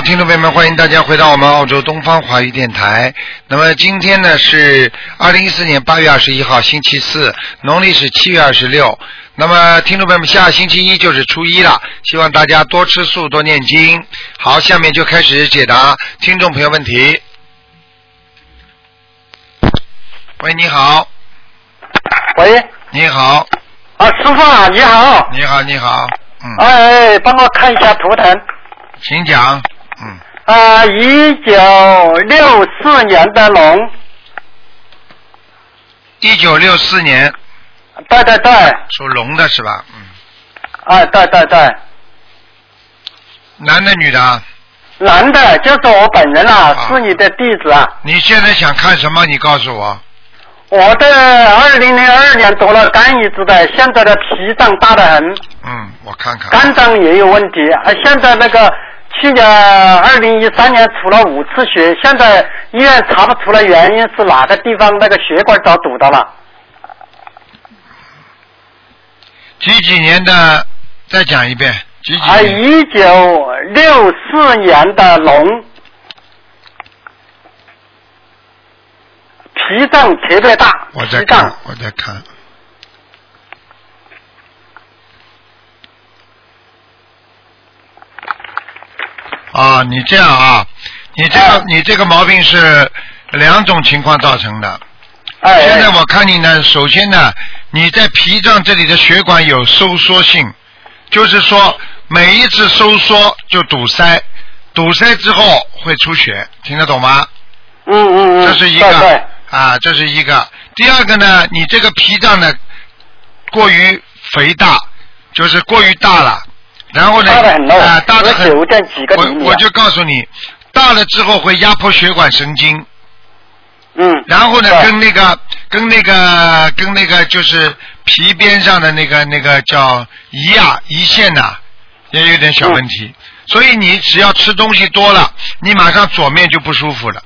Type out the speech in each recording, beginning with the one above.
好，听众朋友们，欢迎大家回到我们澳洲东方华语电台。那么今天呢是二零一四年八月二十一号，星期四，农历是七月二十六。那么听众朋友们，下星期一就是初一了，希望大家多吃素，多念经。好，下面就开始解答听众朋友问题。喂，你好，喂，你好，啊，师傅啊，你好，你好，你好，嗯，哎，帮我看一下图腾。请讲，嗯，啊，一九六四年的龙，一九六四年对对对，属龙的是吧？嗯，啊，对对对，男的女的啊？男的，就是我本人啊，啊是你的弟子啊。你现在想看什么？你告诉我。我的二零零二年得了肝移植的，现在的脾脏大得很，嗯，我看看。肝脏也有问题，啊，现在那个去年二零一三年出了五次血，现在医院查不出来原因是哪个地方那个血管遭堵到了。几几年的？再讲一遍。几几啊，年？一九六四年的龙，脾脏特别大，我在我在看。啊，你这样啊，你这个、哎你这个毛病是两种情况造成的。哎，现在我看你呢，首先呢，你在脾脏这里的血管有收缩性，就是说每一次收缩就堵塞，堵塞之后会出血，听得懂吗？嗯嗯嗯，这是一对对个啊，这是一个。第二个呢，你这个脾脏呢过于肥大，就是过于大了，然后呢啊大的很，我我就告诉你，大了之后会压迫血管神经，嗯，然后呢跟那个跟那个跟那个就是皮边上的那个那个叫胰啊胰腺呐、也有点小问题，所以你只要吃东西多了，你马上左面就不舒服了。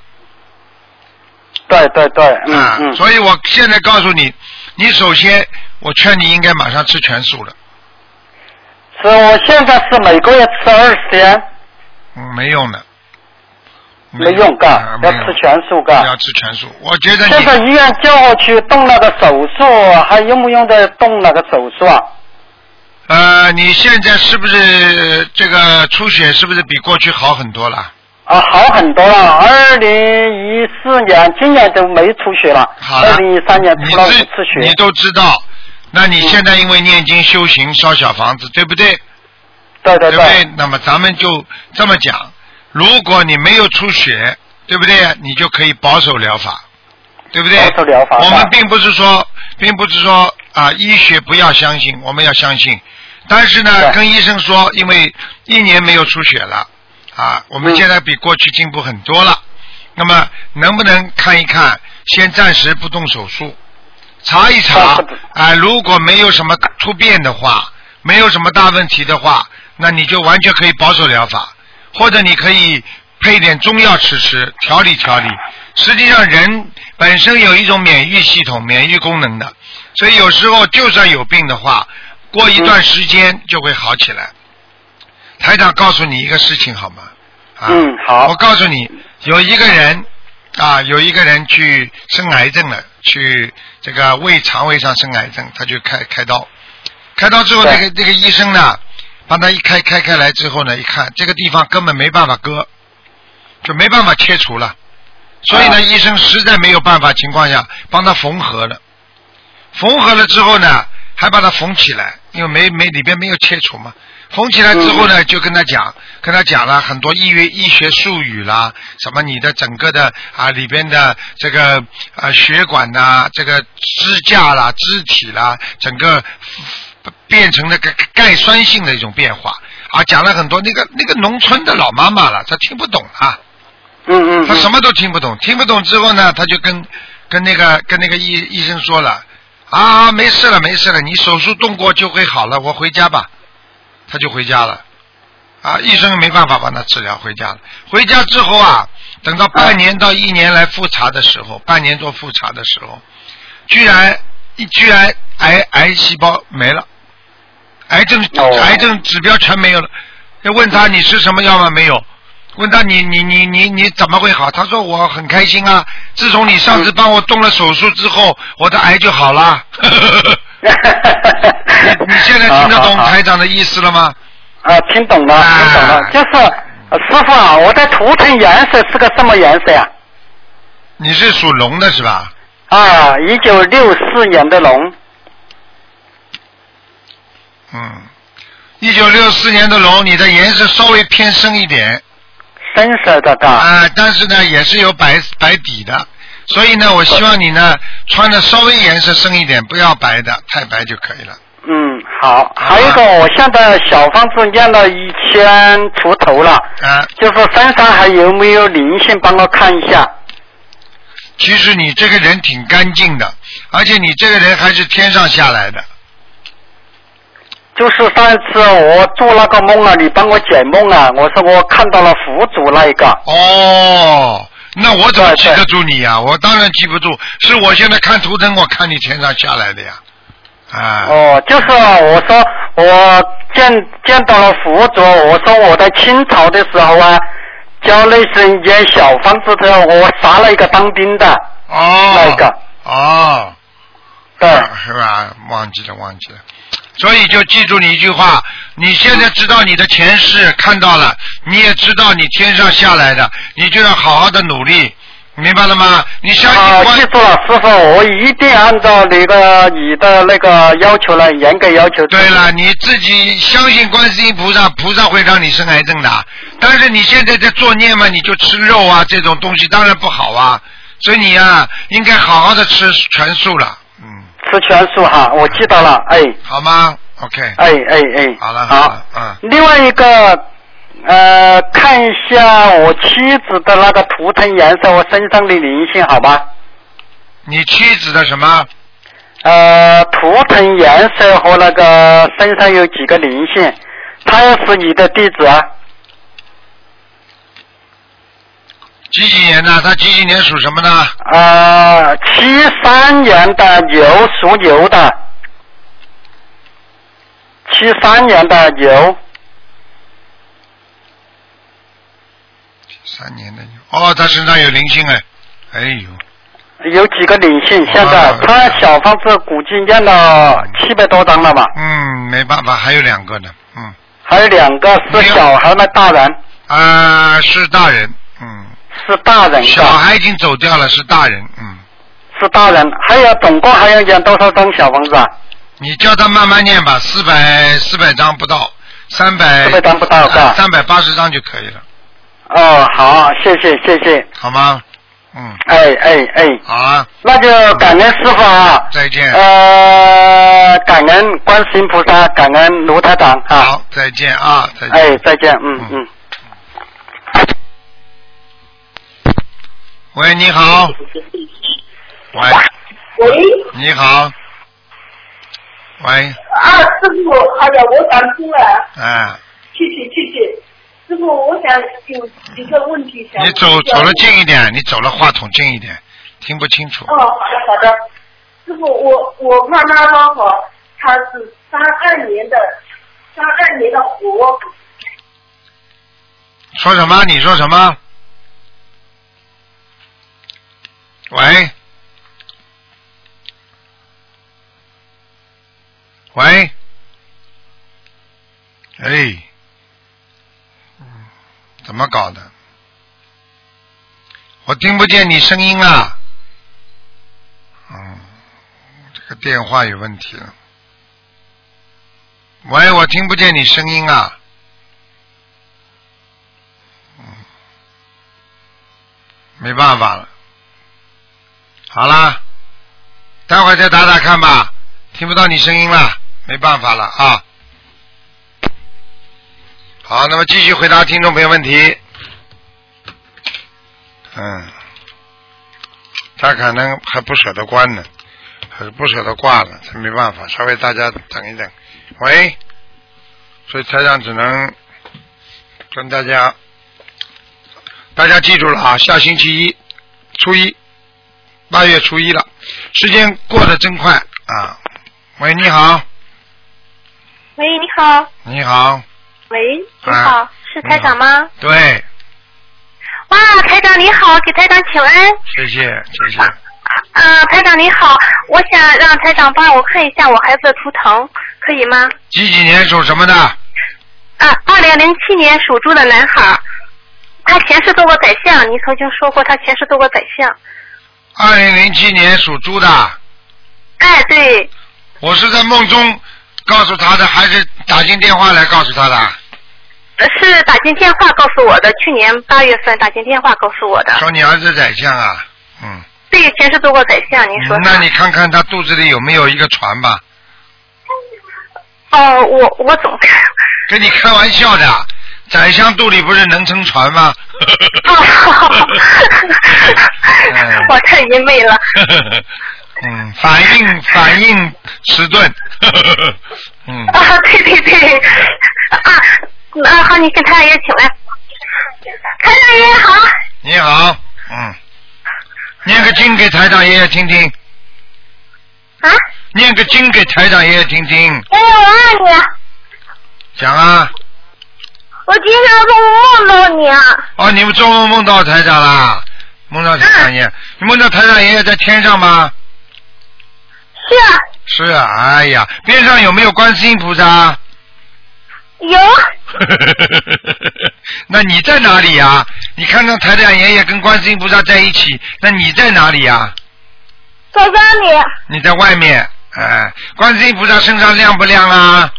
对对对，嗯啊，嗯，所以我现在告诉你，你首先我劝你应该马上吃全素了。是我现在是每个月吃二十天，嗯，没用的。没用嘎啊，要吃全素嘎要吃全素。我觉得现在医院叫我去动那个手术，还用不用得动那个手术啊？呃，你现在是不是这个出血是不是比过去好很多了？啊，好很多了。二零一四年，今年都没出血了。好了。二零一三年出了一次血。你都知道。那你现在因为念经修行烧小房子，对不对？对对对不对？那么咱们就这么讲，如果你没有出血，对不对？你就可以保守疗法，对不对？保守疗法我们并不是说，并不是说啊，医学不要相信，我们要相信。但是呢，跟医生说，因为一年没有出血了，啊，我们嗯现在比过去进步很多了。那么能不能看一看？先暂时不动手术，查一查啊，如果没有什么突变的话，没有什么大问题的话，那你就完全可以保守疗法，或者你可以配点中药吃吃，调理调理。实际上，人本身有一种免疫系统、免疫功能的，所以有时候就算有病的话，过一段时间就会好起来。台长告诉你一个事情好吗？啊、嗯好我告诉你，有一个人啊，有一个人去生癌症了，去这个胃肠胃上生癌症，他就开开刀，开刀之后，对。那个那个医生呢，帮他一开开开来之后呢，一看这个地方根本没办法割，就没办法切除了，所以呢，啊。医生实在没有办法情况下，帮他缝合了，缝合了之后呢，还把它缝起来，因为没没里边没有切除嘛。缝起来之后呢，就跟他讲，跟他讲了很多医学医学术语啦，什么你的整个的啊里边的这个啊血管呐、这个支架啦、肢体啦，整个变成了个钙酸性的一种变化啊，讲了很多那个那个农村的老妈妈了，她听不懂啊。嗯嗯。她什么都听不懂，听不懂之后呢，她就跟跟那个跟那个医医生说了，啊，没事了，没事了，你手术动过就会好了，我回家吧，他就回家了，啊，医生没办法帮他治疗，回家了。回家之后啊，等到半年到一年来复查的时候，半年做复查的时候，居然一居然癌癌细胞没了，癌症、哦癌症指标全没有了。要问他你吃什么药吗？没有。问他你你你你你怎么会好？他说我很开心啊，自从你上次帮我动了手术之后，我的癌就好了。你 你现在听得懂台长的意思了吗？啊，听懂了，啊听懂了，就是呃师傅啊，我的图腾颜色是个什么颜色呀？你是属龙的是吧？啊，一九六四年的龙，嗯，一九六四年的龙，你的颜色稍微偏深一点深色的嘎。啊，但是呢也是有白白底的，所以呢，我希望你呢穿的稍微颜色深一点，不要白的，太白就可以了。嗯，好。还有一个，我现在小房子念了一千出头了，啊，就是身上还有没有灵性，帮我看一下。其实你这个人挺干净的，而且你这个人还是天上下来的。就是上一次我做那个梦啊，你帮我解梦啊，我说我看到了佛祖那一个。哦，那我怎么记得住你呀、我当然记不住，是我现在看图腾，我看你天上下来的呀。啊。哦，就是我说我见见到了佛祖，我说我在清朝的时候啊，教那些间小房子的，我杀了一个当兵的，哦。那一个。哦。对，是吧？忘记了，忘记了。所以就记住你一句话：你现在知道你的前世看到了，你也知道你天上下来的，你就要好好的努力，明白了吗？你相信啊，观记住了，师傅，我一定按照你的你的那个要求来严格要求。对了，你自己相信观世音菩萨，菩萨会让你生癌症的。但是你现在在作孽嘛，你就吃肉啊这种东西，当然不好啊。所以你啊，应该好好的吃全素了，嗯，吃全素哈，我记到了，哎好吗？OK，哎哎哎，好了好好了，嗯，另外一个，呃，看一下我妻子的那个图腾颜色，我身上的灵性好吗？你妻子的什么？呃，图腾颜色和那个身上有几个灵性，她也是你的弟子啊？几几年的？他几几年属什么呢？呃，七三年的牛属牛的，七三年的牛，三年的牛。哦，他身上有灵性哎，哎呦，有几个灵性？现在哦他小房子估计念了七百多张了吧？嗯，没办法，还有两个呢，嗯，还有两个是小孩吗？大人啊、是大人，嗯，是大人小，孩已经走掉了，是大人，嗯，是大人。还有总共还要念多少张小房子啊？你叫他慢慢念吧，四百四百张不到，三百四百张不到是吧？三百八十张就可以了，哦，好，谢谢谢谢，好吗？嗯，哎哎哎，好啊，那就感恩师傅啊，再见，呃，感恩观世音菩萨，感恩卢台长啊，好，再见啊，再见。哎，再见，嗯嗯。嗯。喂，你好。喂，喂，你好。喂，啊，师傅，哎呀，我打通了，哎，谢谢谢谢，师傅，我想有几个问题想。你走走了近一点，你走了话筒近一点，听不清楚。哦，好的好的，师傅，我我妈妈呢哈，她是三二年的，三二年的虎，说什么？你说什么？喂，喂，哎，怎么搞的？我听不见你声音啊！嗯，这个电话有问题了。喂，我听不见你声音啊！嗯没办法了。好啦，待会再打打看吧。听不到你声音了，没办法了啊。好，那么继续回答听众朋友问题。嗯，他可能还不舍得关呢，还是不舍得挂了，他没办法，稍微大家等一等。喂，所以台长只能跟大家，大家记住了啊，下星期一，初一，八月初一了，时间过得真快啊！喂，你好，喂，你好，你好，喂，你啊好，是台长吗？对，哇，台长你好，给台长请安。谢谢谢谢。啊，台长你好，我想让台长帮我看一下我孩子的图腾，可以吗？几几年属什么的？啊，二零零七年属猪的男孩，他前世做过宰相，你曾经说过他前世做过宰相。二零零七年属猪的。哎，对。我是在梦中告诉他的，还是打进电话来告诉他的？是打进电话告诉我的，去年八月份打进电话告诉我的。说你儿子宰相啊，嗯。对，前世做过宰相，您说。那你看看他肚子里有没有一个船吧？哦，我我总。跟你开玩笑的，宰相肚里不是能撑船吗？我太愚昧了。嗯，反应反应迟钝。嗯。啊，对对对，啊，啊好，你跟太爷请来。太爷爷好。你好，嗯。念个经给台长爷爷听听。啊？念个经给台长爷爷听听。爷爷，我爱你。讲啊。我今天中午梦到你啊。哦，你们做梦梦到台长啦？梦到台长爷，你梦到台长爷爷在天上吗？是。是啊，哎呀，边上有没有观世音菩萨？有。那你在哪里呀？你看到台长爷爷跟观世音菩萨在一起，那你在哪里呀？在家里。你在外面，哎，观世音菩萨身上亮不亮啊？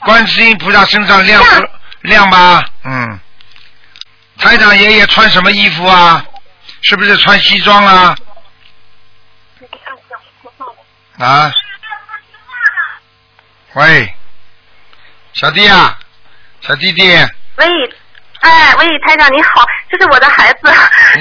啊？观世音菩萨身上亮不亮吧？嗯。台长爷爷穿什么衣服啊？是不是穿西装啊？啊？喂，小弟啊，小弟弟。喂，哎，喂，台长你好，这是我的孩子，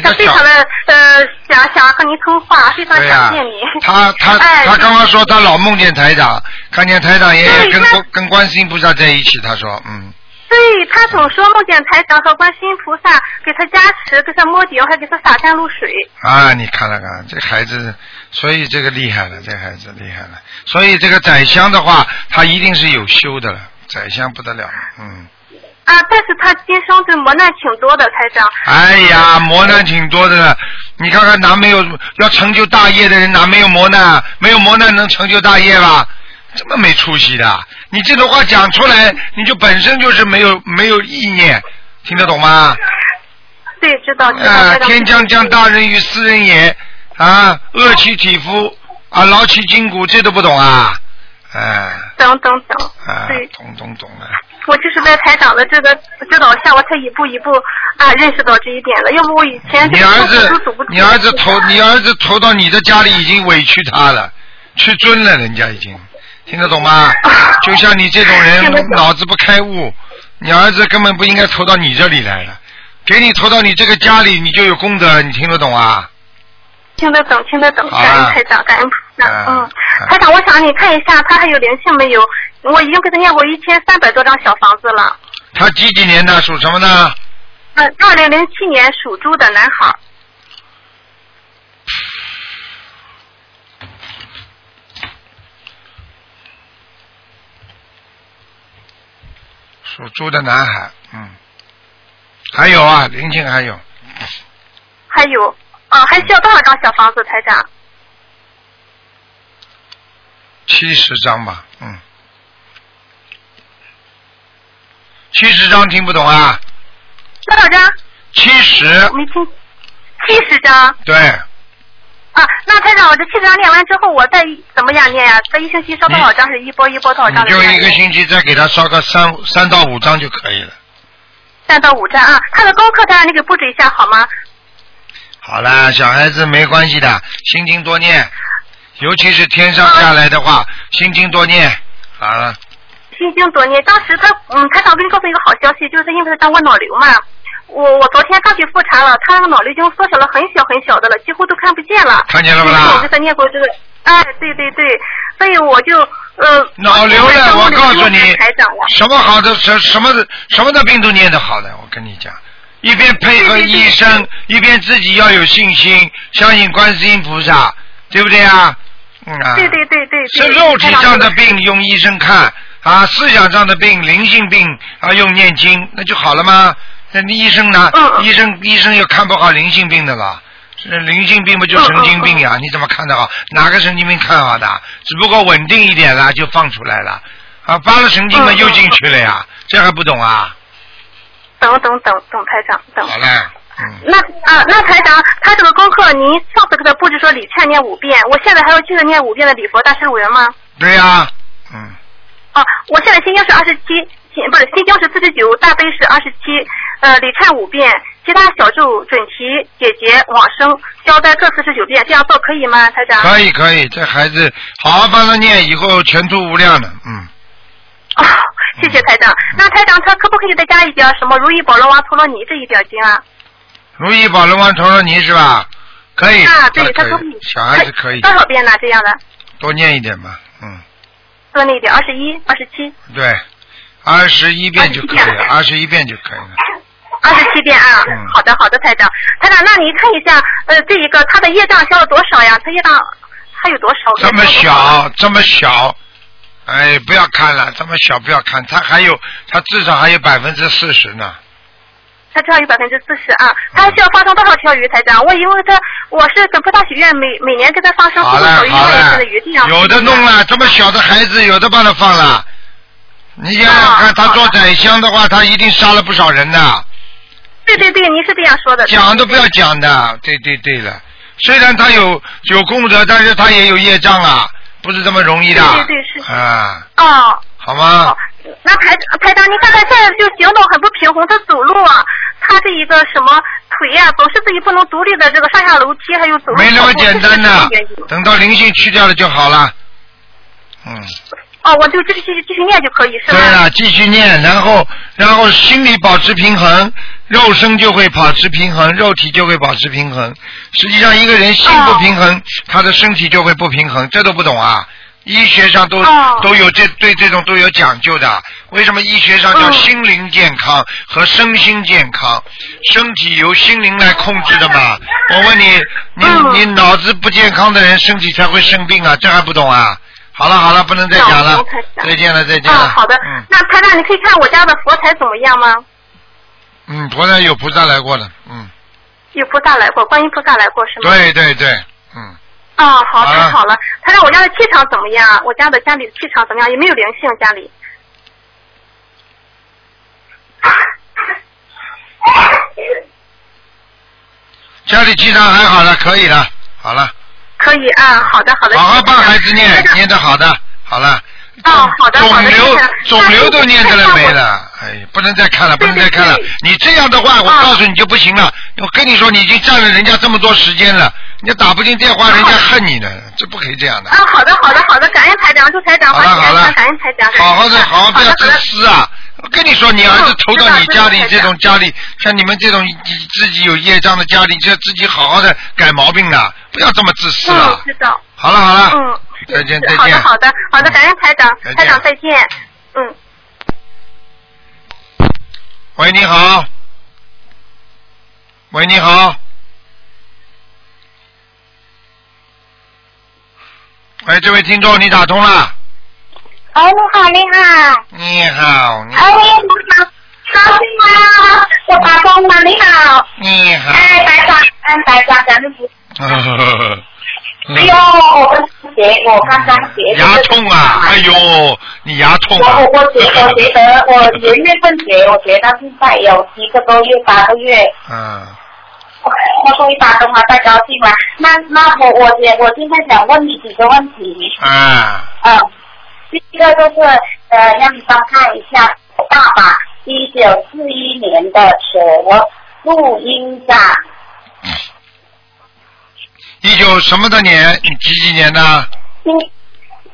他非常的呃想想和您通话，非常想念你。他他他刚刚说他老梦见台长，看见台长爷爷跟跟观世音菩萨在一起，他说嗯。对他总说梦见台长和观世音菩萨给他加持，给他摸顶，还给他洒甘露水。啊，你看了看这孩子，所以这个厉害了，这孩子厉害了。所以这个宰相的话，他一定是有修的了，宰相不得了，嗯。啊，但是他今生这磨难挺多的，台长。哎呀，磨难挺多的，你看看哪没有要成就大业的人，哪没有磨难？没有磨难能成就大业吧？这么没出息的，你这种话讲出来，你就本身就是没有没有意念，听得懂吗？对，知道。啊，天将降大任于斯人也，啊，饿其体肤，啊，劳其筋骨，这都不懂啊？哎。懂懂懂。啊，懂懂懂了。我就是在台长的这个指导下，我才一步一步啊认识到这一点的。要不我以前你儿子，你儿子投你儿子投到你的家里，已经委屈他了，屈尊了，人家已经。听得懂吗？就像你这种人，脑子不开悟，你儿子根本不应该投到你这里来了，给你投到你这个家里，你就有功德，你听得懂啊？听得懂，听得懂，感恩台长，感恩菩萨。嗯，台长，我想你看一下，他还有灵性没有？我已经给他念过一千三百多张小房子了。他几几年的？属什么呢？嗯，二零零七年属猪的男孩。属猪的男孩，嗯，还有啊，灵性还有，还有啊，还需要多少张小房子，台长？七十张吧，嗯，七十张听不懂啊？多少张？七十。没听，七十张。对。啊，那台长，我这七十张念完之后，我再怎么样念呀？这一星期烧多少张？是一波一波多少张？就一个星期再给他烧个三三到五张就可以了。三到五张啊，他的功课台长你给布置一下好吗？好了，小孩子没关系的，心经多念，尤其是天上下来的话，心经多念，好了。心经多念，当时他嗯，台长给你告诉一个好消息，就是因为他当过脑瘤嘛。我我昨天刚去复查了，他那个脑瘤已经缩小了很小很小的了，几乎都看不见了。看见了不啦？我给他念过这个，哎，对对对，所以我就呃。脑瘤了，我告诉你，什么好的什什么的什么的病都念得好的，我跟你讲，一边配合医生，一边自己要有信心，相信观世音菩萨，对不对啊？嗯啊。对对对对。是肉体上的病用医生看啊，思想上的病灵性病啊用念经，那就好了吗？那医生呢？医生医生又看不好灵性病的了。是灵性病不就神经病嗯呀？你怎么看得好？哪个神经病看好的？只不过稳定一点了就放出来了，啊，发了神经嘛嗯嗯又进去了呀，这还不懂啊？等等等等，台长等。好嘞，嗯，那啊，那台长，他这个功课，您上次给他布置说礼忏念五遍，我现在还要接着念五遍的礼佛大忏悔文吗？对呀，嗯，哦、我现在心经是二十七，心不是心经是四十九，大悲是二十七，呃，礼忏五遍，其他小咒、准提、解结、往生、消灾各四十九遍，这样做可以吗，台长？可以可以，这孩子好好帮他念，以后前途无量的，嗯。哦，谢谢台长。那台长他可不可以再加一点什么如意宝轮王陀罗尼这一点经啊？如意宝轮王陀罗尼是吧？可以，啊，对，他可以？小孩子可以多少遍呢？这样的多念一点吧，嗯，多念一点，二十一、二十七、对，二十一遍就可以了，21二十一遍就可以了。二十七遍啊。嗯好的，好的，台长。台长，那您看一下，呃，这一个他的业障消了多少呀？他业障还有多少？这么小，这么小，哎，不要看了，这么小不要看，他还有，他至少还有百分之四十呢。他至少有百分之四十啊，他需要放生多少条鱼？才这样，我因为他我是跟菩萨许愿，每每年给他放生好了好了一的鱼，这样。有的弄了，这么小的孩子，有的帮他放了。你想想看，啊他做宰相的话，他一定杀了不少人的。对对对，您是这样说的。讲都不要讲的，对对对了。虽然他有有功德，但是他也有业障啊，不是这么容易的。对对对是啊，哦。好吗哦？，那排排长，你看他现在就行动很不平衡，他走路啊，他这一个什么腿呀、总是自己不能独立的这个上下楼梯，还有走路。没那么简单的等到灵性去掉了就好了。嗯，哦，我就继续继续继续念就可以，是吧？对了，继续念，然后然后心里保持平衡，肉身就会保持平衡，肉体就会保持平衡。实际上，一个人心不平衡，他的身体就会不平衡，这都不懂啊？医学上都、哦都有这对这种都有讲究的。为什么医学上叫嗯心灵健康和身心健康？身体由心灵来控制的嘛。我问你，你嗯你脑子不健康的人，身体才会生病啊，这还不懂啊？好了好了，不能再讲了再见了再见啊、了。好的。嗯那台长，你可以看我家的佛台怎么样吗？嗯，菩萨有菩萨来过的，嗯，有菩萨来过，观音菩萨来过是吗？。对对对，嗯，哦，好，太好了。他让，我家的气场怎么样？我家的家里的气场怎么样？有没有灵性？家里？家里气场还好了，可以了，好了，可以啊，好的好的。好好帮孩子念念的好的，好了。哦好的好的肿瘤谢谢肿瘤都念的了没了，哎，不能再看了，不能再看了。你这样的话，我啊告诉你就不行了。我跟你说，你已经占了人家这么多时间了，你打不进电话，人家恨你呢，这不可以这样的。啊，好的好的好的，感谢台长，祝台长好了好了感恩台长。好好的好好不要自私啊！我跟你说，你儿子嗯投到你家里这种家里，像你们这种自己有业障的家里，就要自己好好的改毛病啊，不要这么自私嗯了，。知道。好了好了，嗯。再见再见。好的好的好的，感谢台长台长再见。嗯。喂，你好。喂，你好。喂，这位听众，你打通了。哎，你好，你好，你好，你哎，你好，高兴啊！我打通了，你好，你好。哎，白长，哎，白长，咱们不，哎呦，鞋，我刚刚鞋牙痛啊！哎呦，你牙痛啊！我我我觉 我觉得我元月份结，我觉得现在有七个多月八个月，嗯，我我终于打通了，太高兴了。那那我我我我现在想问你几个问题，啊，嗯，第一个就是呃，让你帮看一下我爸爸一九四一年的蛇录音长，一九什么的年？你几几年的？一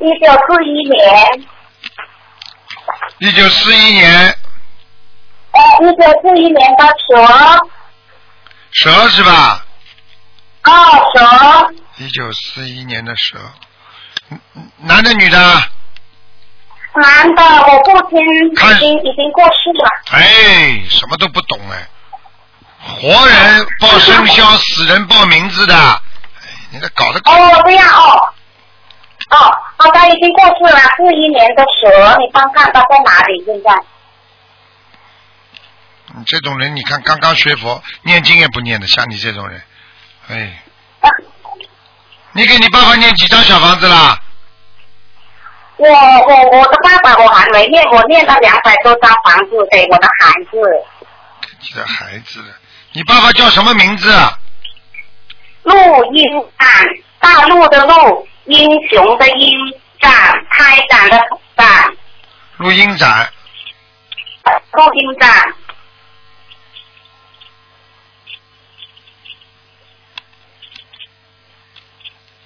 一九四一年，一九四一年，呃，一九四一年的蛇，蛇是吧？哦，蛇，一九四一年的蛇，男的女的？男的，我父亲看已经已经过世了。哎，什么都不懂哎。活人报生肖，死人报名字的，哎，你这搞得哦，这样哦，哦，哦，他已经过世了，四一年的蛇，你帮看他在哪里？现在你这种人，你看刚刚学佛，念经也不念的，像你这种人，哎，啊你给你爸爸念几张小房子啦？我我我的爸爸我还没念，我念了两百多张房子给我的孩子。你的孩子，你爸爸叫什么名字？啊？陆英展，大陆的陆，英雄的英，展。开展的展，陆英展，陆英展。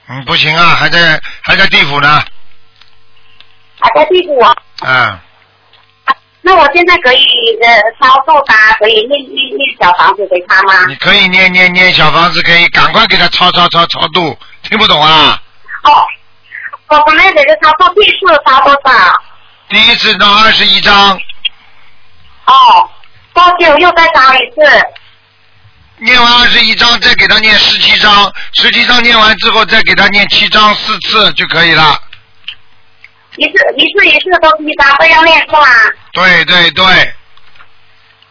嗯，不行啊，还在还在地府呢，还在地府啊？嗯，那我现在可以呃操作他，可以念念念小房子给他吗？你可以念念念小房子，可以赶快给他抄抄抄抄度，听不懂啊？哦，我刚才给他操作第一次操多少？第一次到二十一章，哦，多久又再抄一次？念完二十一章，再给他念十七章，十七章念完之后，再给他念七章四次就可以了。一次一次一次都一张都要练是吗？对对对，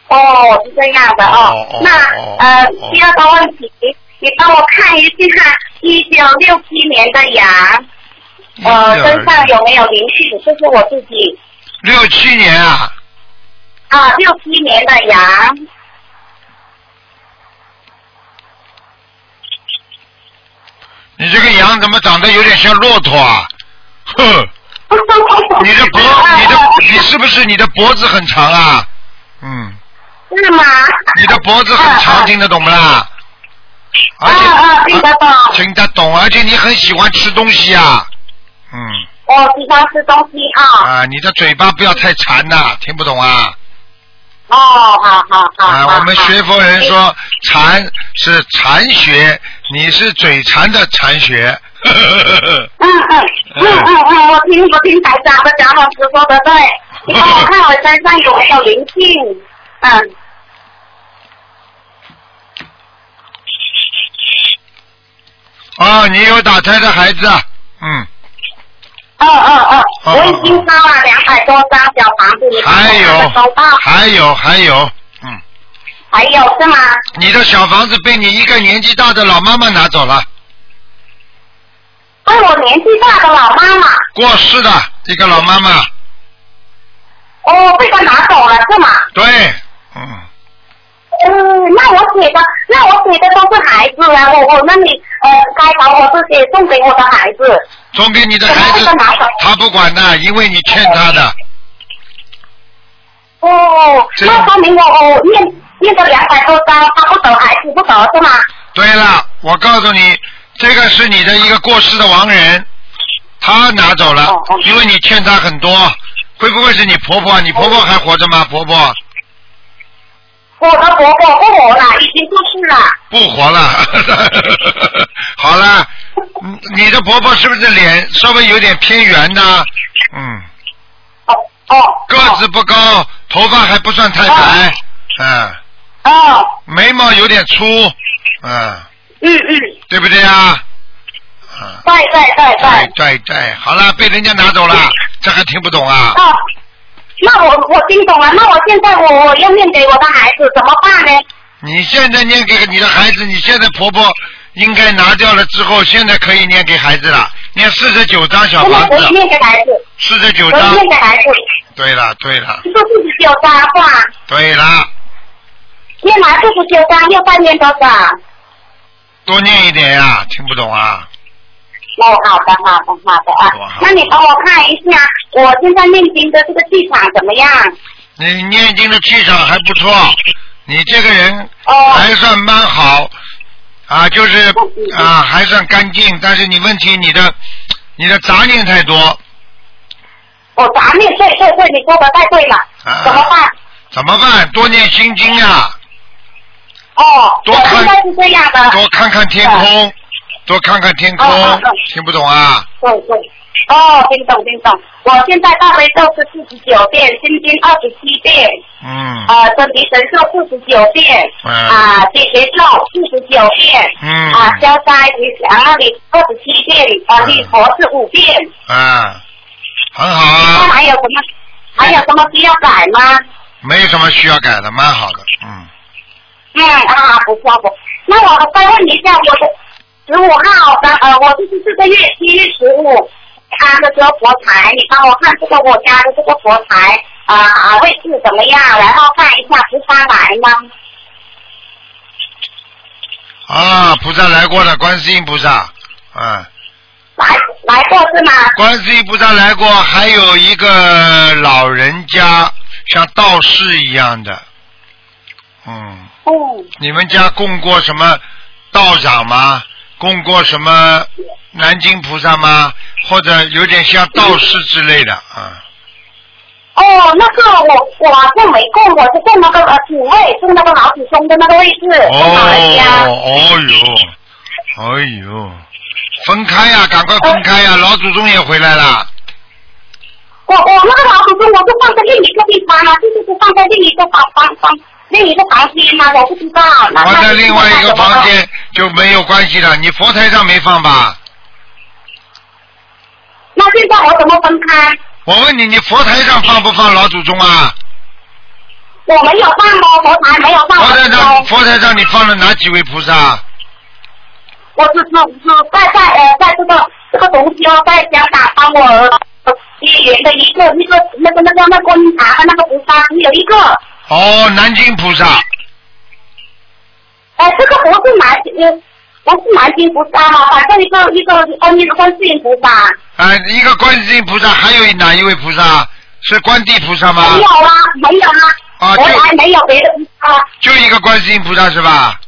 哦，是这样的哦那哦呃哦，第二个问题，你帮我看一下一九六七年的羊，呃，身上有没有灵性？这是我自己六七年啊，啊，六七年的羊。你这个羊怎么长得有点像骆驼啊？哼，你的脖，你的你是不是你的脖子很长啊？嗯，是吗？你的脖子很长，听得懂不啦？而且啊啊听得懂听得懂，而且你很喜欢吃东西啊。嗯，我喜欢吃东西啊。啊，你的嘴巴不要太馋呐，听不懂啊？哦，好好好。啊，好我们学佛人。说馋是馋学，你是嘴馋的馋学。嗯嗯嗯嗯嗯，我听我听台长的讲老师说的对，你帮我看我身上有没有灵性？嗯。哦，你有打胎的孩子，嗯，嗯哦哦，哦我已经烧了两百多张小房子，还有？还有还有，嗯，还有是吗？你的小房子被你一个年纪大的老妈妈拿走了，被我年纪大的老妈妈，过世的一个老妈妈，哦，被他拿走了是吗？对，嗯，嗯，那我写的，那我写的都是孩子啊，我我那里呃该把我自己送给我的孩子，送给你的孩子他不管的，因为你欠他的，哦，那说明我我念念了两百多张，他不走孩子不走是吗？对了，我告诉你，这个是你的一个过世的亡人，他拿走了哦哦，因为你欠他很多。会不会是你婆婆？你婆婆还活着吗？婆婆我的婆婆不活了，已经过世了。不活了。好了，嗯你的婆婆是不是脸稍微有点偏圆呢？嗯，哦哦。个子不高，头发还不算太白，嗯，哦。眉毛有点粗，嗯，嗯嗯，对不对啊？嗯，对对对对对。对对，好了，被人家拿走了，这还听不懂啊？哦，那我我听懂了，那我现在我我要念给我的孩子怎么办呢？你现在念给你的孩子，你现在婆婆应该拿掉了之后，现在可以念给孩子了，念四十九张小房子，念给孩子，四十九张。念给孩子，对了对了是四十九张是吧？对了，念完四十九张又再念多少？多念一点呀，听不懂啊？哦，好的，好的，好的啊。那你帮我看一下，我现在念经的这个气场怎么样？你念经的气场还不错，你这个人哦还算蛮好啊，就是啊还算干净，但是你问题你的你的杂念太多，我杂念，对对对，你说的太对了，啊怎么办？怎么办？多念心经呀，哦，我多看现在是这样的，多看看天空，多看看天空哦哦哦，听不懂啊？对对，哦，听懂听懂。我现在大悲咒是四十九遍，心经二十七遍，嗯。呃，真提神咒四十九遍，嗯。啊，解结咒四十九遍，嗯。啊，消灾吉祥二十七遍，啊，礼佛是五遍，嗯，很好那啊，还有什么？还有什么需要改吗？没有什么需要改的，蛮好的。嗯，嗯啊，不错不。那我再问一下，我的十五号的呃，我就是这个月七月十五看的这个佛台，你帮我看这个我家的这个佛台啊、位置怎么样？然后看一下菩萨来吗？啊，菩萨来过了，观世音菩萨，嗯，来来过是吗？观世音菩萨来过，还有一个老人家，像道士一样的，嗯，嗯，你们家供过什么道长吗？供过什么南京菩萨吗？或者有点像道士之类的啊？哦，那个我我好像没供，我是供那个呃主位，供那个老祖宗的那个位置，供老人家。哦，哦哟，哎呦，分开呀、赶快分开呀、老祖宗也回来了。我我那个老祖宗我是放在另一个地方啊，就是是放在另一个房房房另一个房间吗，我不知道。那放在另外一个房间就没有关系了。你佛台上没放吧？那现在我怎么分开？我问你，你佛台上放不放老祖宗啊？我没有放哦，佛台没有放佛台上，哦。佛台上你放了哪几位菩萨？我只只只在在呃在这个这个东西哦，在香港帮我呃结缘的一个一个那个那个那个观音堂的那个菩萨，有一个。哦，南京菩萨。哎，这个不是南京，不是南京菩萨吗，反正一个一个观音观世音菩萨。啊，一个观世音菩萨，还有哪一位菩萨？是观地菩萨吗？没有啊，没有啊，我啊就还没有别的菩萨。就一个观世音菩萨是吧？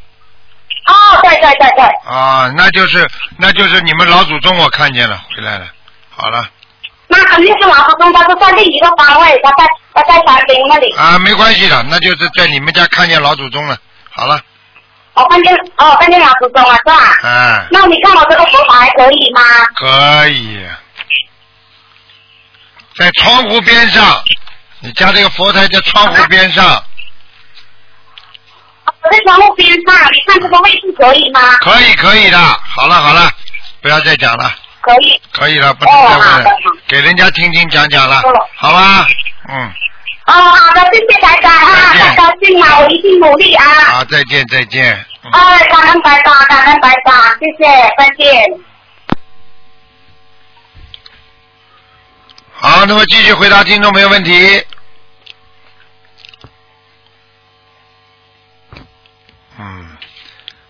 哦，对对对对，啊，那就是那就是你们老祖宗，我看见了，回来了。好了，那肯定是老祖宗，他是在另一个方位，他在他在山顶那里。啊，没关系的，那就是在你们家看见老祖宗了。好了，我看见哦，看见老祖宗了是吧？哎，那你看我这个佛牌可以吗？可以，在窗户边上，你家这个佛台在窗户边上，我在窗户边上，你看这个位置可以吗？可以可以的。好了好了，不要再讲了，可以。可以了，不能再哦好问了给人家听听讲讲了，好吧？嗯，哦，好的，谢谢台长啊，太高兴了，我一定努力啊。好，再见再见。嗯哎，感恩台长，感恩台长，谢谢，再见。好，那么继续回答听众朋友问题。嗯，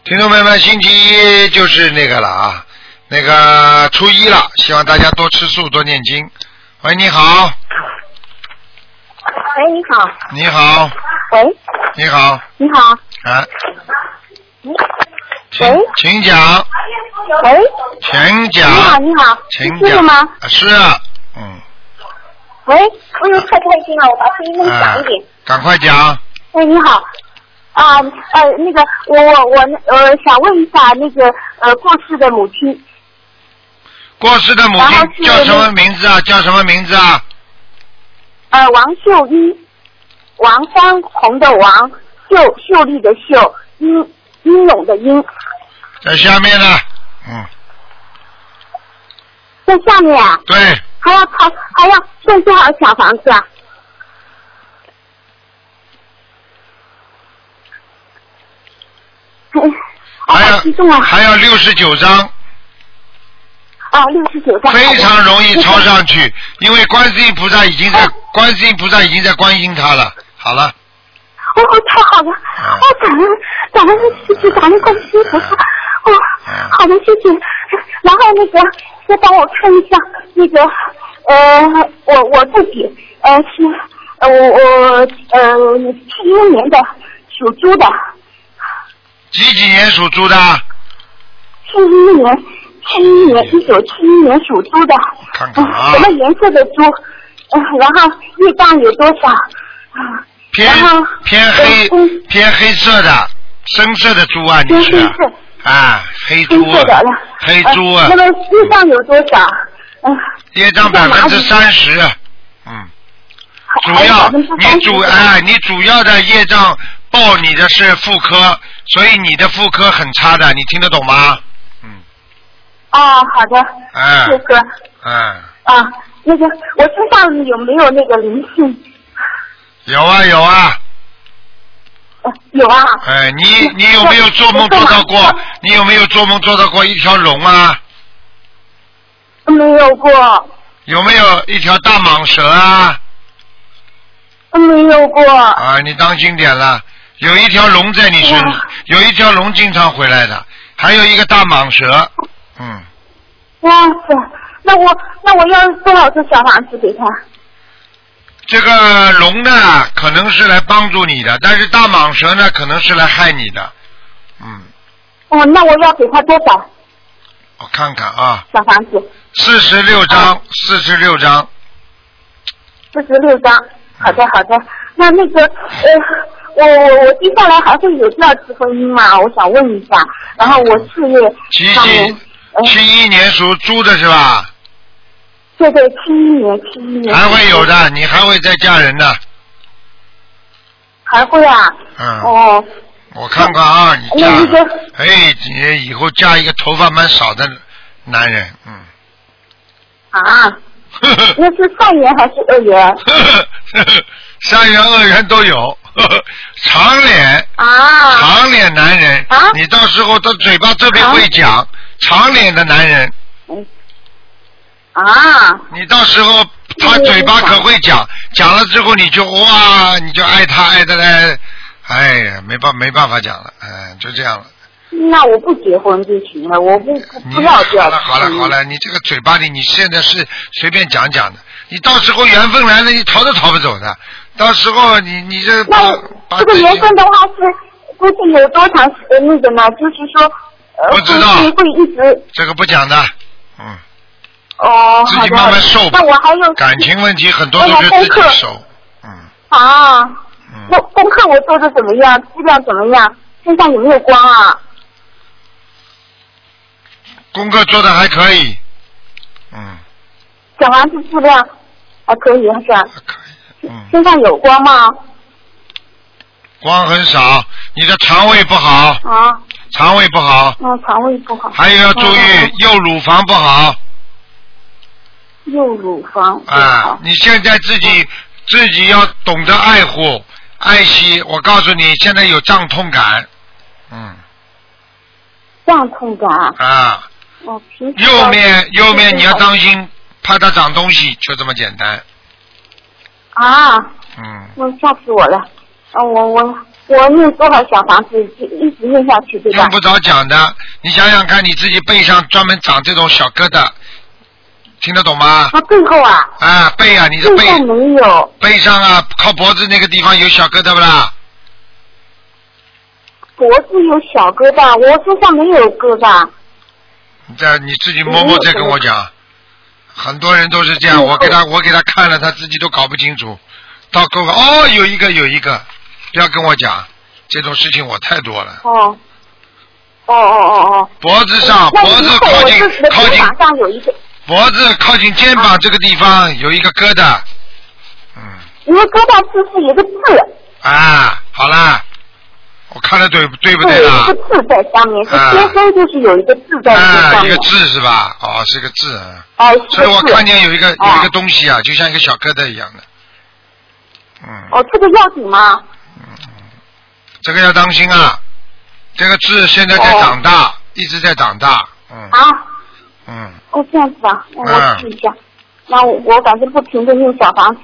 听众朋友们，星期一就是那个了啊，那个初一了，希望大家多吃素，多念经。喂，你好，喂，你好。你好，喂，你好，你好。啊，请喂请讲，喂，请讲你讲，好，你好，请讲。吗？啊是啊，嗯，喂，哎呦，太开心了，我把声音弄啊响一点。，赶快讲。哎，你好。啊，呃，那个，我我我呃，想问一下那个呃过世的母亲，过世的母亲叫什么名字啊？叫什么名字啊？呃，王秀英，王欢红的王，秀秀丽的秀，英英勇的英，在下面呢。嗯，在下面啊，对，还要还还要送多少小房子啊？还好激动啊！要还要六十九张，啊，六十九张，非常容易抄上去，因为观世音菩萨已经在观世音菩萨已经在关心他了。好了，哦，太好了！嗯哦，感恩感恩谢谢感恩观世音菩萨。哦嗯，好的，谢谢。然后那个，再帮我看一下那个，呃，我我自己呃是呃我我呃七一年的属猪的，几几年属猪的？七一年七一年一九七一年属猪的，看看什么颜色的猪？呃，然后业障有多少？啊、偏偏黑偏黑色的深色的猪啊，你是。啊，黑猪黑猪啊呃，那么业障有多少？嗯、业障百分之三十，嗯。主要你主十哎，你主要的业障报你的是妇科，所以你的妇科很差的，你听得懂吗？嗯，哦，好的，哎谢哥嗯，啊，那个我身上有没有那个灵性？有啊有啊，有啊，哎，你你有没有做梦做到过？你有没有做梦做到过一条龙啊？没有过，有没有一条大蟒蛇啊？没有过。啊，你当心点了，有一条龙在你身哇，有一条龙经常回来的，还有一个大蟒蛇，嗯，哇塞，那我那我要多少个小房子给他？这个龙呢可能是来帮助你的，但是大蟒蛇呢可能是来害你的，嗯，哦，那我要给他多少我看看啊，小房子？四十六张，四十六张，四十六张。好的好的，那那个呃，我我我接下来还会有第二次婚姻吗？我想问一下。然后我事业七上面几，呃，七一年属猪的是吧？对对，七一年七一年。还会有的，你还会再嫁人的，还会啊？嗯。哦，我看看啊，你嫁那那个，哎，你以后嫁一个头发蛮少的男人，嗯，啊，那是善缘还是恶缘？善缘恶缘都有，长脸。啊。长脸男人啊，你到时候他嘴巴特别会讲，长脸的男人，啊，你到时候他嘴巴可会讲，讲了之后你就哇，你就爱他爱的嘞，哎呀，没办没办法讲了，哎，就这样了。那我不结婚就行了，我不不你不要这样。好了好了好了，你这个嘴巴里你现在是随便讲讲的，你到时候缘分来了，你逃都逃不走的。到时候你你这把那把这个缘分的话是估计有多长时间那个呢？就是说，呃，不知道。会会一直。这个不讲的，嗯，哦，自己慢慢受吧。那我还有感情问题很多都是自己受，嗯。啊，那嗯，功课我做的怎么样？质量怎么样？身上有没有光啊？功课做的还可以，嗯，小房子质量还可以是？吧？还可以，嗯，身上有光吗？光很少，你的肠胃不好，啊，肠胃不好，嗯，肠胃不好。还有要注哦意右乳房不好。右乳房不啊，。你现在自己自己要懂得爱护、爱惜。我告诉你，现在有胀痛感，嗯胀痛感啊。啊，哦，平时右面右面你要当当心，怕它长东西，就这么简单。啊，嗯，那吓死我了！啊，我我我念多少小房子，就一直念下去，对吧用？不着讲的。你想想看，你自己背上专门长这种小疙瘩，听得懂吗？啊，背后啊，啊，背啊，你的背背上没有，背上啊，靠脖子那个地方有小疙瘩不啦？脖子有小疙瘩，我身上没有疙瘩。你再你自己摸摸再跟我讲。很多人都是这样，嗯我给他我给他看了，他自己都搞不清楚。到够了哦，有一个有一个，不要跟我讲这种事情，我太多了。哦，哦哦哦哦。脖子上，脖子靠近靠近肩膀上有一个，脖子靠近肩膀这个地方有一个疙瘩。嗯因为疙瘩是是有个痣，啊，好啦，我看的对不对不对，有一啦个？痣在上面，是啊天生就是有一个痣在上面啊一个。痣是吧？哦，是个痣。啊哎，是所以我看见有一个有一啊个东西啊，就像一个小疙瘩一样的。嗯。哦，这个要紧吗？这个要当心啊！这个痣现在在长大，一直在长大。嗯啊，嗯哦，这样子吧，我嗯试一下。那我我反正不停的用小房子，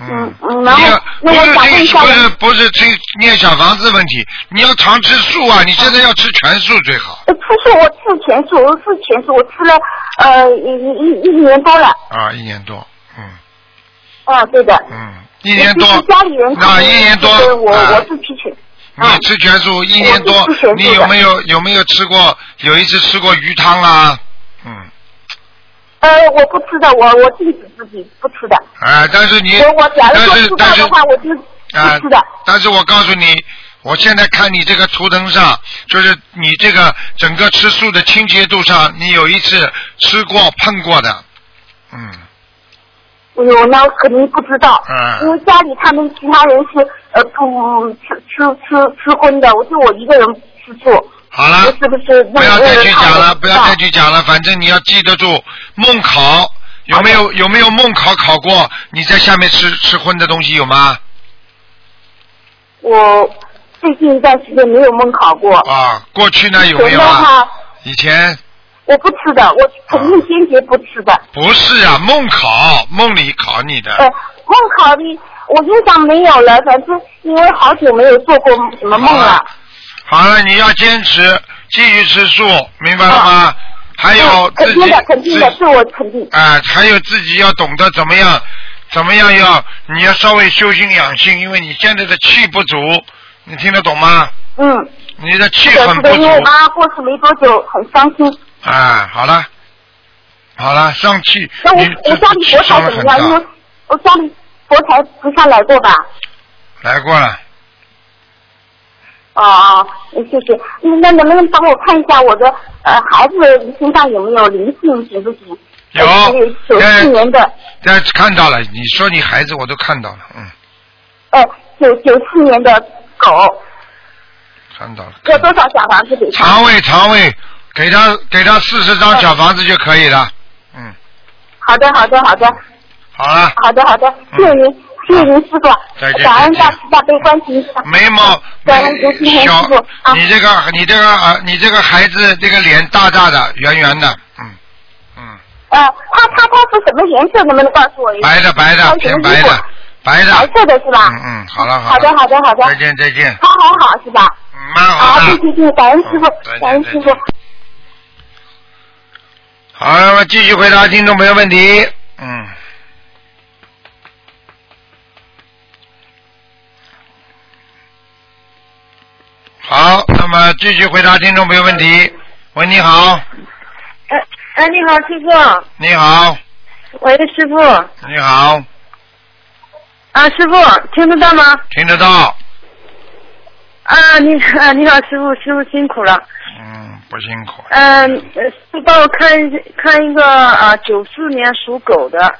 嗯嗯，然后那我不是想问一下这个不是不是听念小房子问题，你要常吃素啊！你现在要吃全素最好呃，吃素我吃全素，我吃全素，我吃了呃一一一年多了。啊，一年多，嗯啊，对的。嗯，一年多家里人，他那们一年多就是我啊我是吃全。你吃全素一年多你有没有有没有吃过？有一次吃过鱼汤啊？嗯，呃，我不吃的，我我禁止自己不吃的。啊，但是你我我假如但是但是饭的话，我就啊不吃的。但是我告诉你，我现在看你这个图腾上，就是你这个整个吃素的清洁度上，你有一次吃过碰过的，嗯，哎呦，那我肯定不知道，嗯因为家里他们其他人是呃不吃吃吃吃荤的，我就我一个人吃素。好了，是不是不要再去讲了，不要再去讲了，反正你要记得住梦考。有没有有没有梦考考过？你在下面吃吃荤的东西有吗？我最近一段时间没有梦考过。啊，过去呢有没有的啊？话，以前我不吃的，我肯定坚决不吃的。不是啊，梦考梦里考你的。呃，梦考的我印象没有了，反正因为好久没有做过什么梦了。好了，你要坚持，继续吃素，明白了吗？还有自己肯定的，肯定的，是我肯定。啊，还有自己要懂得怎么样，怎么样要你要稍微修心养性，因为你现在的气不足，你听得懂吗？嗯，你的气很不足因为我妈妈过世没多久，很伤心。啊，好了，好了，上去，那我我家里佛台怎么样？因为，我家里佛台菩萨来过吧？来过了，哦哦，谢谢。那能不能帮我看一下我的呃孩子身上有没有灵性，行不行？有呃九四年的，但看到了，你说你孩子我都看到了，嗯，哦，九九四年的狗，看到了。要多少小房子？肠胃肠胃，给他给他四十张小房子就可以了。嗯，好的，好的，好的，好了，好的，好的，谢谢您，谢谢您师傅再见，感恩大慈大悲观世音菩萨。眉毛感恩卢金红小师傅啊，你这个你这个啊，你这个孩子这个脸大大的圆圆的，嗯嗯，呃，他他他是什么颜色？能不能告诉我一下？白的白的偏白的？白的，白色的是吧？嗯嗯，好了好的，了，好的，好的。再见再见，他还好是吧？嗯蛮好好，的谢。谢谢谢，感恩师傅感恩师傅。好，那么继续回答听众朋友问题。嗯。好，那么继续回答听众朋友问题。喂，你好，哎哎，你好，师傅。你好，喂，师傅。你好，啊，师傅，听得到吗？听得到？啊，你啊，你好，师傅，师傅辛苦了。嗯，不辛苦。嗯、呃，师帮我看一看一个啊，九四年属狗的。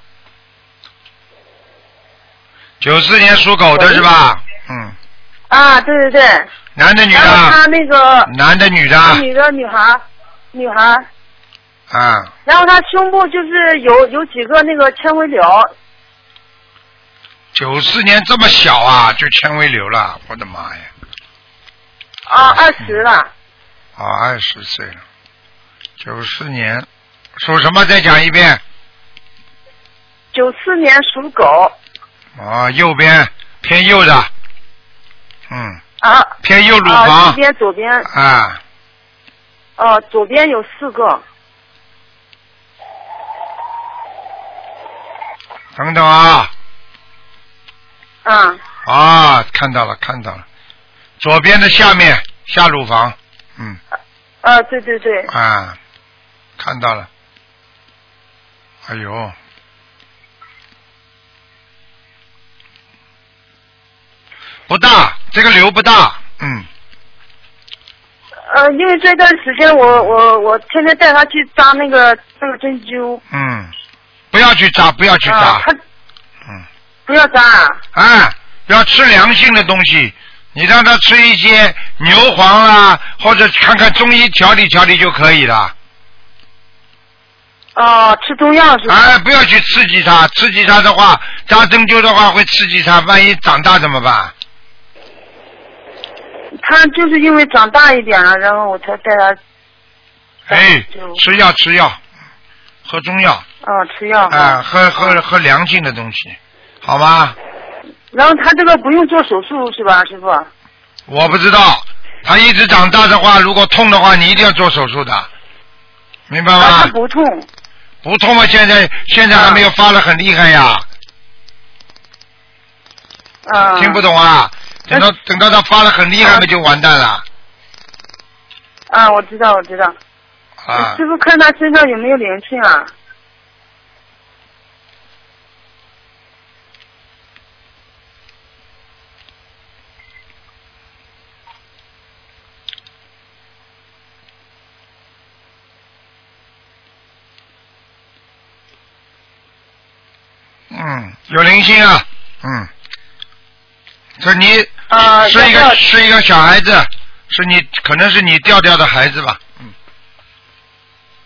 九四年属狗的是吧？嗯，啊，对对对。男的女然后他？那个男的女的？女的女孩，女孩。啊，然后他胸部就是有有几个那个纤维瘤，九四年这么小啊，就纤维瘤了，我的妈呀！啊，二十了。啊，二十岁了，九四年，属什么？再讲一遍。九四年属狗。啊，右边偏右的，嗯，啊。偏右乳啊，房这边左边，啊，哦、左边有四个。等等啊，嗯。啊，看到了，看到了，左边的下面下乳房，嗯，啊，对对对。啊，看到了，哎呦，不大，这个瘤不大，嗯，呃，因为这段时间我我我天天带他去扎那个那个针灸。嗯，不要去扎，不要去扎。嗯，不要扎啊。哎，要吃良性的东西，你让他吃一些牛黄啊，或者看看中医调理调理就可以了。哦，吃中药是吧？哎，不要去刺激他，刺激他的话，扎针灸的话会刺激他，万一长大怎么办？他就是因为长大一点了，然后我才带他哎就，吃药吃药，喝中药，哦吃药。啊，喝喝喝凉性的东西，好吗？然后他这个不用做手术是吧，师傅？我不知道，他一直长大的话，如果痛的话，你一定要做手术的，明白啊，吗他？不痛。不痛吗，现在现在还没有发的很厉害呀，啊。听不懂啊？等到等到他发的很厉害，那就完蛋了啊，我知道我知道。啊！师傅看他身上有没有灵性啊？嗯，有灵性啊，嗯，这你啊是一个是一个小孩子，是你可能是你调调的孩子吧，嗯，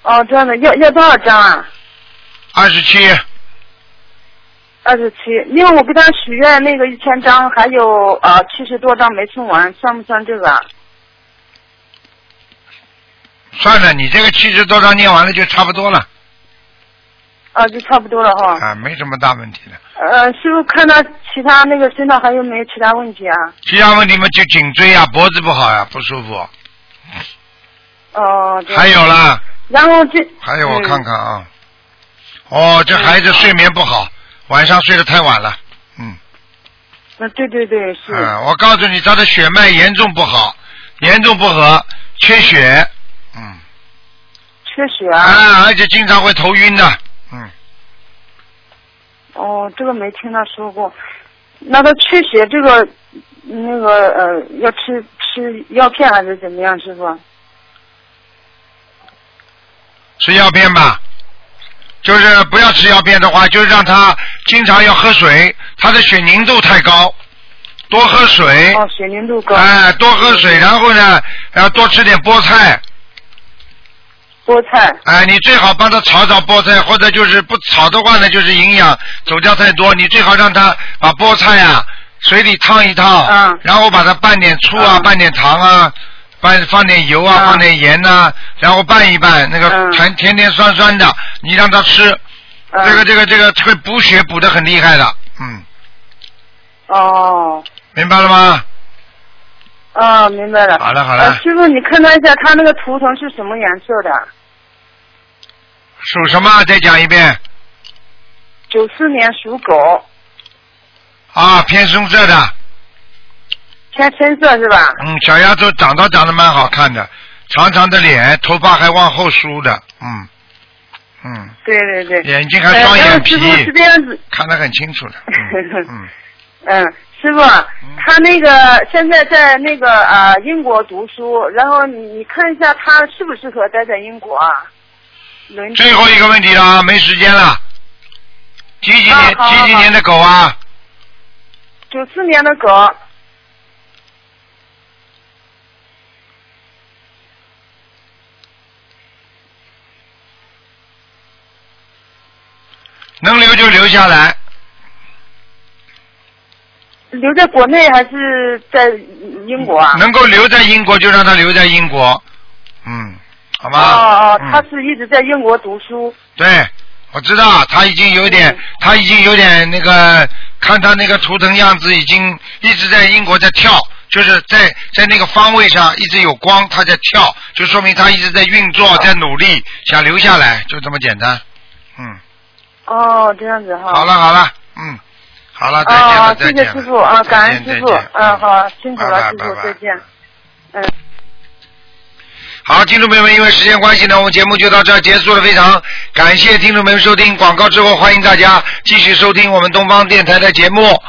哦，这样的，要要多少张啊？二十七，二十七，因为我给他许愿那个一千张，还有呃七十多张没送完，算不算这个啊？算了，你这个七十多张念完了就差不多了，啊，就差不多了哈。啊，没什么大问题的。呃，师傅看他其他那个身上还有没有其他问题啊？其他问题嘛，就颈椎啊、脖子不好呀、不舒服。哦、对还有啦，然后这还有我嗯看看啊，哦，这孩子睡眠不好，晚上睡得太晚了。嗯，那，对对对，是。嗯，我告诉你，他的血脉严重不好，严重不和，缺血。嗯，缺血啊。啊，而且经常会头晕的。嗯，哦，这个没听他说过。那他缺血这个那个呃，要吃吃药片还是怎么样，师傅？吃药片吧。就是不要吃药片的话，就是让他经常要喝水，他的血凝度太高，多喝水。哦，血凝度高。哎，多喝水，然后呢，要多吃点菠菜。菠菜。哎，你最好帮他炒炒菠菜，或者就是不炒的话呢，就是营养走掉太多。你最好让他把菠菜啊水里烫一烫，嗯然后把它拌点醋啊，拌点糖啊，拌放点油啊，放点盐呐、然后拌一拌，那个甜甜甜酸酸的，你让他吃，这个这个这个会补血补的很厉害的，嗯，哦。明白了吗？啊，明白了。好了好了呃师傅，你看他一下，他那个图腾是什么颜色的？属什么？再讲一遍九四年属狗，啊，偏深色的。偏深色是吧？嗯，小丫头长倒长得蛮好看的，长长的脸，头发还往后梳的，嗯嗯，对对对。眼睛还双眼皮呃是这样子。看得很清楚的。嗯，嗯，师傅，他那个现在在那个呃英国读书，然后你你看一下他适不适合待在英国啊？轮最后一个问题了啊，没时间了。几几年？几几年的狗啊？九四年的狗，能留就留下来。留在国内还是在英国啊？能够留在英国就让它留在英国，嗯，好吗？哦哦，嗯他是一直在英国读书。对，我知道他已经有点，他已经有点那个，看他那个图腾样子，已经一直在英国在跳，就是在在那个方位上一直有光，他在跳，就说明他一直在运作，在努力，想留下来，就这么简单。嗯，哦，这样子哈。好了好了，嗯，好了，再见了，啊，谢再见了。谢师傅啊，感恩师傅嗯，好，辛苦了，师傅，再见。嗯。好，听众朋友们，因为时间关系呢，我们节目就到这结束了。非常感谢听众朋友收听广告之后，欢迎大家继续收听我们东方电台的节目。